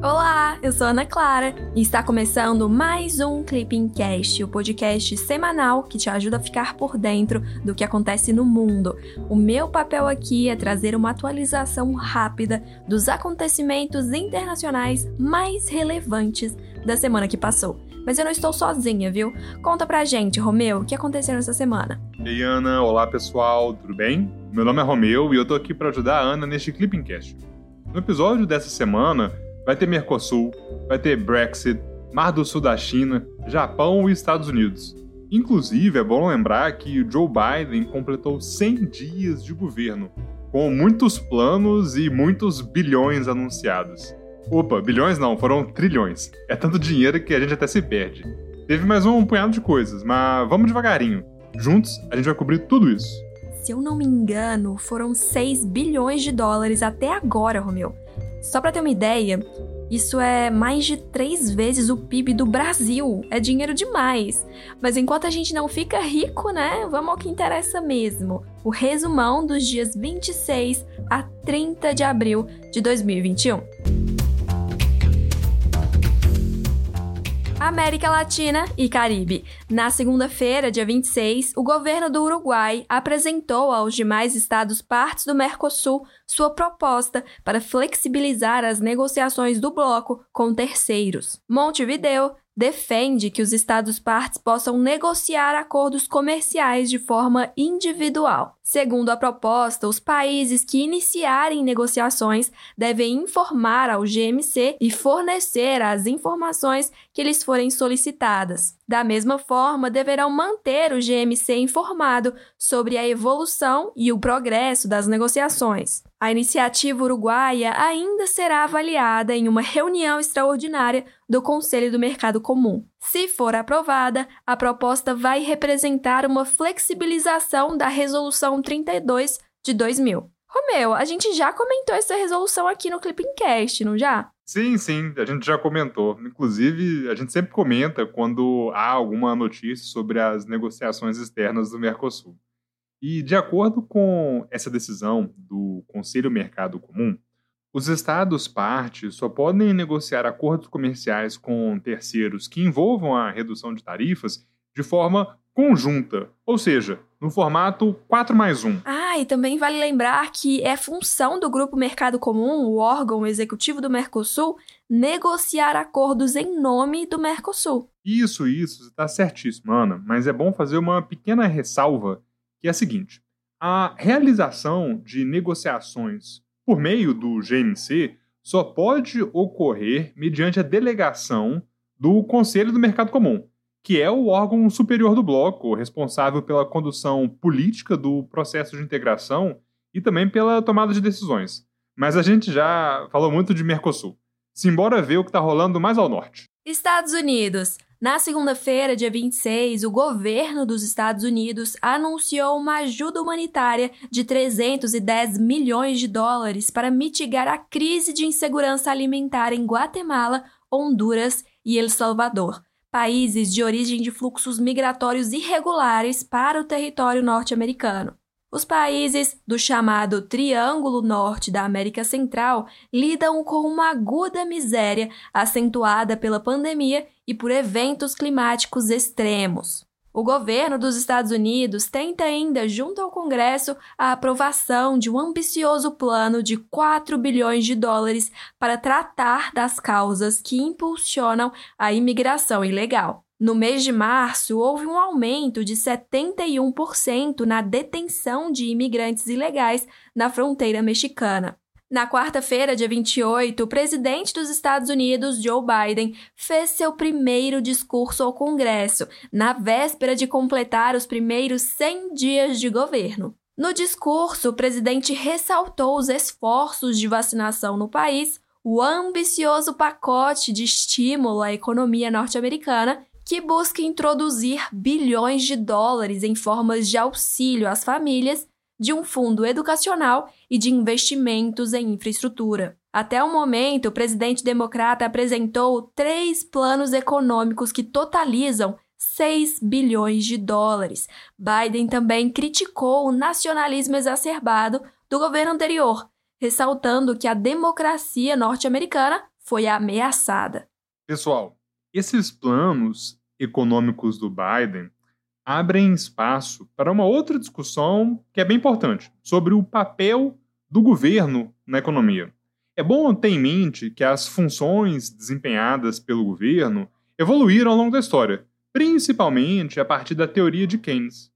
Olá, eu sou Ana Clara e está começando mais um Clipping Cast, o podcast semanal que te ajuda a ficar por dentro do que acontece no mundo. O meu papel aqui é trazer uma atualização rápida dos acontecimentos internacionais mais relevantes da semana que passou. Mas eu não estou sozinha, viu? Conta pra gente, Romeu, o que aconteceu nessa semana? Ei, Ana, olá pessoal, tudo bem? Meu nome é Romeu e eu tô aqui para ajudar a Ana neste Clipping Cast. No episódio dessa semana, vai ter Mercosul, vai ter Brexit, Mar do Sul da China, Japão e Estados Unidos. Inclusive, é bom lembrar que Joe Biden completou 100 dias de governo, com muitos planos e muitos bilhões anunciados. Opa, bilhões não, foram trilhões. É tanto dinheiro que a gente até se perde. Teve mais um punhado de coisas, mas vamos devagarinho. Juntos, a gente vai cobrir tudo isso. Se eu não me engano, foram 6 bilhões de dólares até agora, Romeu. Só para ter uma ideia, isso é mais de três vezes o PIB do Brasil. É dinheiro demais. Mas enquanto a gente não fica rico, né? Vamos ao que interessa mesmo. O resumão dos dias 26 a 30 de abril de 2021. América Latina e Caribe. Na segunda-feira, dia 26, o governo do Uruguai apresentou aos demais estados partes do Mercosul sua proposta para flexibilizar as negociações do bloco com terceiros. Montevideo defende que os Estados partes possam negociar acordos comerciais de forma individual. Segundo a proposta, os países que iniciarem negociações devem informar ao GMC e fornecer as informações que lhes forem solicitadas. Da mesma forma, deverão manter o GMC informado sobre a evolução e o progresso das negociações. A iniciativa uruguaia ainda será avaliada em uma reunião extraordinária do Conselho do Mercado Comum. Se for aprovada, a proposta vai representar uma flexibilização da Resolução 32 de 2000. Romeu, a gente já comentou essa resolução aqui no Clipping Cast, não já? Sim, sim, a gente já comentou. Inclusive, a gente sempre comenta quando há alguma notícia sobre as negociações externas do Mercosul. E, de acordo com essa decisão do Conselho Mercado Comum, os Estados partes só podem negociar acordos comerciais com terceiros que envolvam a redução de tarifas de forma conjunta, ou seja, no formato 4 mais 1. Ah, e também vale lembrar que é função do Grupo Mercado Comum, o órgão executivo do Mercosul, negociar acordos em nome do Mercosul. Isso, isso, está certíssimo, Ana, mas é bom fazer uma pequena ressalva que é a seguinte: a realização de negociações por meio do GNC só pode ocorrer mediante a delegação do Conselho do Mercado Comum, que é o órgão superior do bloco, responsável pela condução política do processo de integração e também pela tomada de decisões. Mas a gente já falou muito de Mercosul. Simbora ver o que está rolando mais ao norte. Estados Unidos. Na segunda-feira, dia 26, o governo dos Estados Unidos anunciou uma ajuda humanitária de 310 milhões de dólares para mitigar a crise de insegurança alimentar em Guatemala, Honduras e El Salvador, países de origem de fluxos migratórios irregulares para o território norte-americano. Os países do chamado Triângulo Norte da América Central lidam com uma aguda miséria acentuada pela pandemia e por eventos climáticos extremos. O governo dos Estados Unidos tenta ainda, junto ao Congresso, a aprovação de um ambicioso plano de 4 bilhões de dólares para tratar das causas que impulsionam a imigração ilegal. No mês de março, houve um aumento de 71% na detenção de imigrantes ilegais na fronteira mexicana. Na quarta-feira, dia 28, o presidente dos Estados Unidos, Joe Biden, fez seu primeiro discurso ao Congresso, na véspera de completar os primeiros 100 dias de governo. No discurso, o presidente ressaltou os esforços de vacinação no país, o ambicioso pacote de estímulo à economia norte-americana que busca introduzir bilhões de dólares em formas de auxílio às famílias, de um fundo educacional e de investimentos em infraestrutura. Até o momento, o presidente democrata apresentou três planos econômicos que totalizam 6 bilhões de dólares. Biden também criticou o nacionalismo exacerbado do governo anterior, ressaltando que a democracia norte-americana foi ameaçada. Pessoal, esses planos econômicos do Biden abrem espaço para uma outra discussão que é bem importante, sobre o papel do governo na economia. É bom ter em mente que as funções desempenhadas pelo governo evoluíram ao longo da história, principalmente a partir da teoria de Keynes.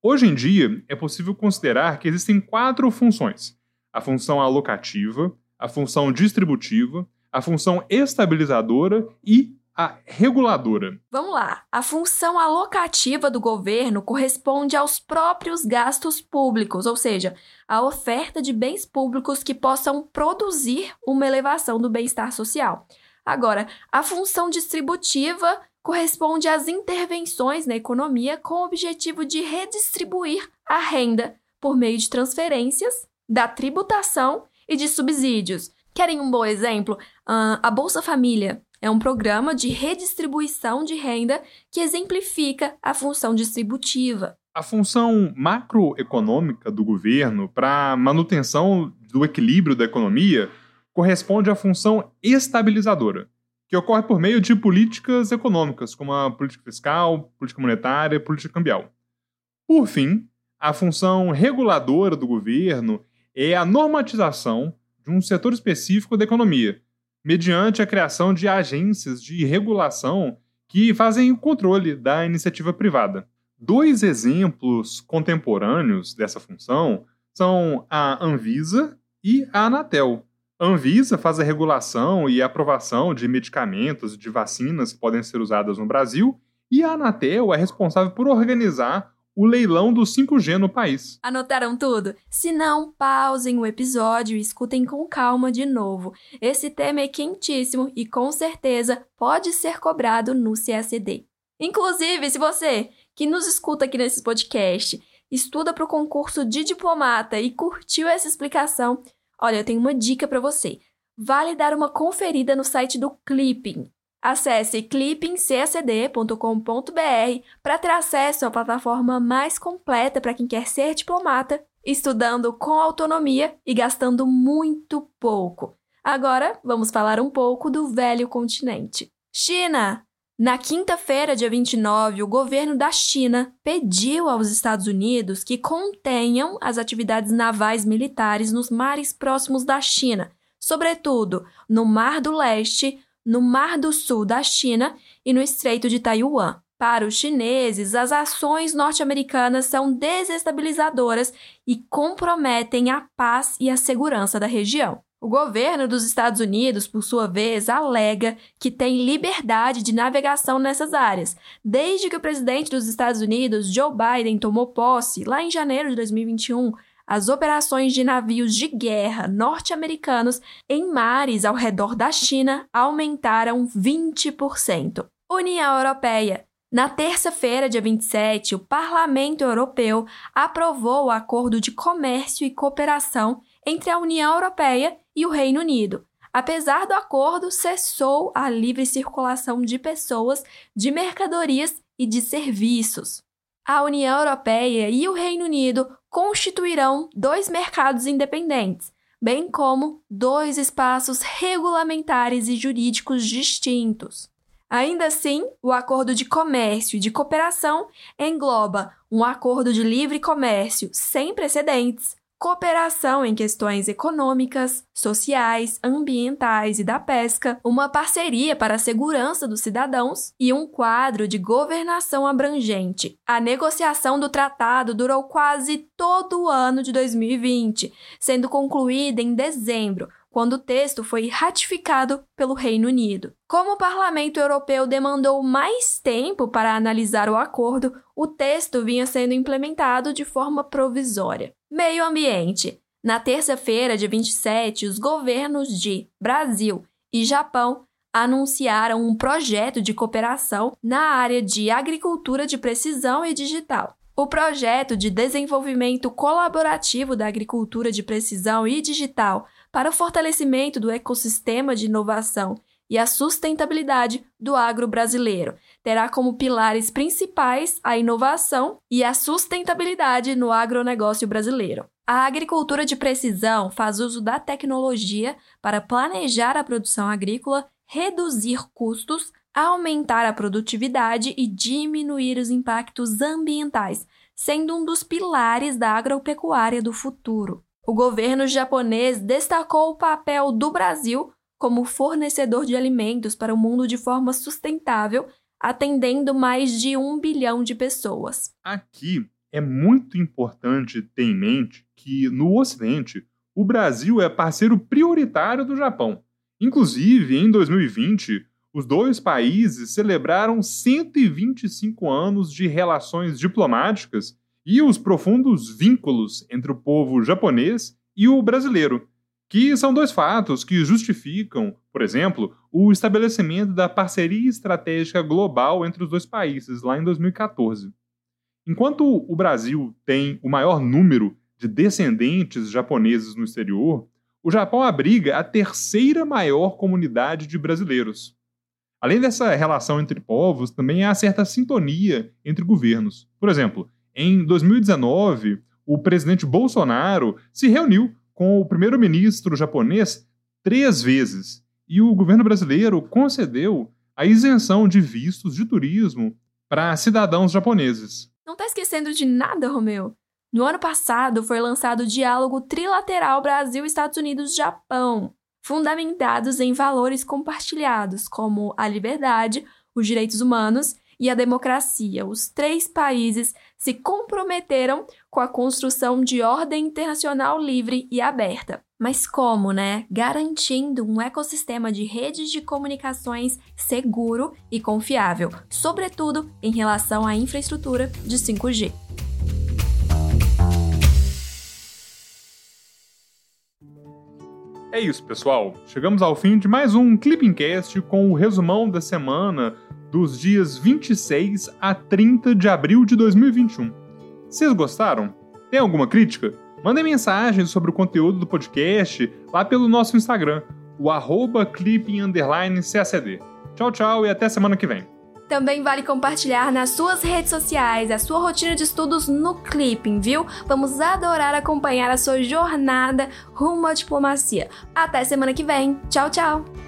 Hoje em dia, é possível considerar que existem quatro funções: a função alocativa, a função distributiva, a função estabilizadora e a reguladora. Vamos lá. A função alocativa do governo corresponde aos próprios gastos públicos, ou seja, a oferta de bens públicos que possam produzir uma elevação do bem-estar social. Agora, a função distributiva corresponde às intervenções na economia com o objetivo de redistribuir a renda por meio de transferências, da tributação e de subsídios. Querem um bom exemplo? Uh, a Bolsa Família é um programa de redistribuição de renda que exemplifica a função distributiva. A função macroeconômica do governo para manutenção do equilíbrio da economia corresponde à função estabilizadora, que ocorre por meio de políticas econômicas, como a política fiscal, política monetária política cambial. Por fim, a função reguladora do governo é a normatização de um setor específico da economia, mediante a criação de agências de regulação que fazem o controle da iniciativa privada. Dois exemplos contemporâneos dessa função são a Anvisa e a Anatel. A Anvisa faz a regulação e aprovação de medicamentos e de vacinas que podem ser usadas no Brasil, e a Anatel é responsável por organizar o leilão do 5G no país. Anotaram tudo? Se não, pausem o episódio e escutem com calma de novo. Esse tema é quentíssimo e com certeza pode ser cobrado no CSD. Inclusive, se você que nos escuta aqui nesse podcast estuda para o concurso de diplomata e curtiu essa explicação, olha, eu tenho uma dica para você. Vale dar uma conferida no site do Clipping. Acesse clippingcsd.com.br para ter acesso à plataforma mais completa para quem quer ser diplomata, estudando com autonomia e gastando muito pouco. Agora, vamos falar um pouco do velho continente. China! Na quinta-feira, dia 29, o governo da China pediu aos Estados Unidos que contenham as atividades navais militares nos mares próximos da China, sobretudo no Mar do Leste, no Mar do Sul da China e no Estreito de Taiwan. Para os chineses, as ações norte-americanas são desestabilizadoras e comprometem a paz e a segurança da região. O governo dos Estados Unidos, por sua vez, alega que tem liberdade de navegação nessas áreas, desde que o presidente dos Estados Unidos, Joe Biden, tomou posse, lá em janeiro de 2021, as operações de navios de guerra norte-americanos em mares ao redor da China aumentaram 20%. União Europeia. Na terça-feira, dia 27, o Parlamento Europeu aprovou o Acordo de Comércio e Cooperação entre a União Europeia e o Reino Unido. Apesar do acordo, cessou a livre circulação de pessoas, de mercadorias e de serviços a União Europeia e o Reino Unido constituirão dois mercados independentes, bem como dois espaços regulamentares e jurídicos distintos. Ainda assim, o Acordo de Comércio e de Cooperação engloba um acordo de livre comércio sem precedentes, cooperação em questões econômicas, sociais, ambientais e da pesca, uma parceria para a segurança dos cidadãos e um quadro de governação abrangente. A negociação do tratado durou quase todo o ano de 2020, sendo concluída em dezembro, quando o texto foi ratificado pelo Reino Unido. Como o Parlamento Europeu demandou mais tempo para analisar o acordo, o texto vinha sendo implementado de forma provisória. Meio Ambiente. Na terça-feira, dia 27, os governos de Brasil e Japão anunciaram um projeto de cooperação na área de agricultura de precisão e digital. O projeto de desenvolvimento colaborativo da agricultura de precisão e digital para o fortalecimento do ecossistema de inovação e a sustentabilidade do agro brasileiro. Terá como pilares principais a inovação e a sustentabilidade no agronegócio brasileiro. A agricultura de precisão faz uso da tecnologia para planejar a produção agrícola, reduzir custos, aumentar a produtividade e diminuir os impactos ambientais, sendo um dos pilares da agropecuária do futuro. O governo japonês destacou o papel do Brasil como fornecedor de alimentos para o mundo de forma sustentável, atendendo mais de um bilhão de pessoas. Aqui é muito importante ter em mente que, no Ocidente, o Brasil é parceiro prioritário do Japão. Inclusive, em 2020, os dois países celebraram 125 anos de relações diplomáticas e os profundos vínculos entre o povo japonês e o brasileiro, que são dois fatos que justificam, por exemplo, o estabelecimento da parceria estratégica global entre os dois países lá em 2014. Enquanto o Brasil tem o maior número de descendentes japoneses no exterior, o Japão abriga a terceira maior comunidade de brasileiros. Além dessa relação entre povos, também há certa sintonia entre governos. Por exemplo, em 2019, o presidente Bolsonaro se reuniu com o primeiro-ministro japonês três vezes e o governo brasileiro concedeu a isenção de vistos de turismo para cidadãos japoneses. Não está esquecendo de nada, Romeu? No ano passado foi lançado o Diálogo Trilateral Brasil-Estados Unidos-Japão, fundamentados em valores compartilhados como a liberdade, os direitos humanos e a democracia. Os três países se comprometeram com a construção de ordem internacional livre e aberta. Mas como, né? Garantindo um ecossistema de redes de comunicações seguro e confiável, sobretudo em relação à infraestrutura de 5G. É isso, pessoal. Chegamos ao fim de mais um Clippingcast com o resumão da semana dos dias 26 a 30 de abril de 2021. Vocês gostaram? Tem alguma crítica? Mandem mensagem sobre o conteúdo do podcast lá pelo nosso Instagram, o arroba clipping__cacd. Tchau, tchau e até semana que vem. Também vale compartilhar nas suas redes sociais a sua rotina de estudos no Clipping, viu? Vamos adorar acompanhar a sua jornada rumo à diplomacia. Até semana que vem. Tchau, tchau!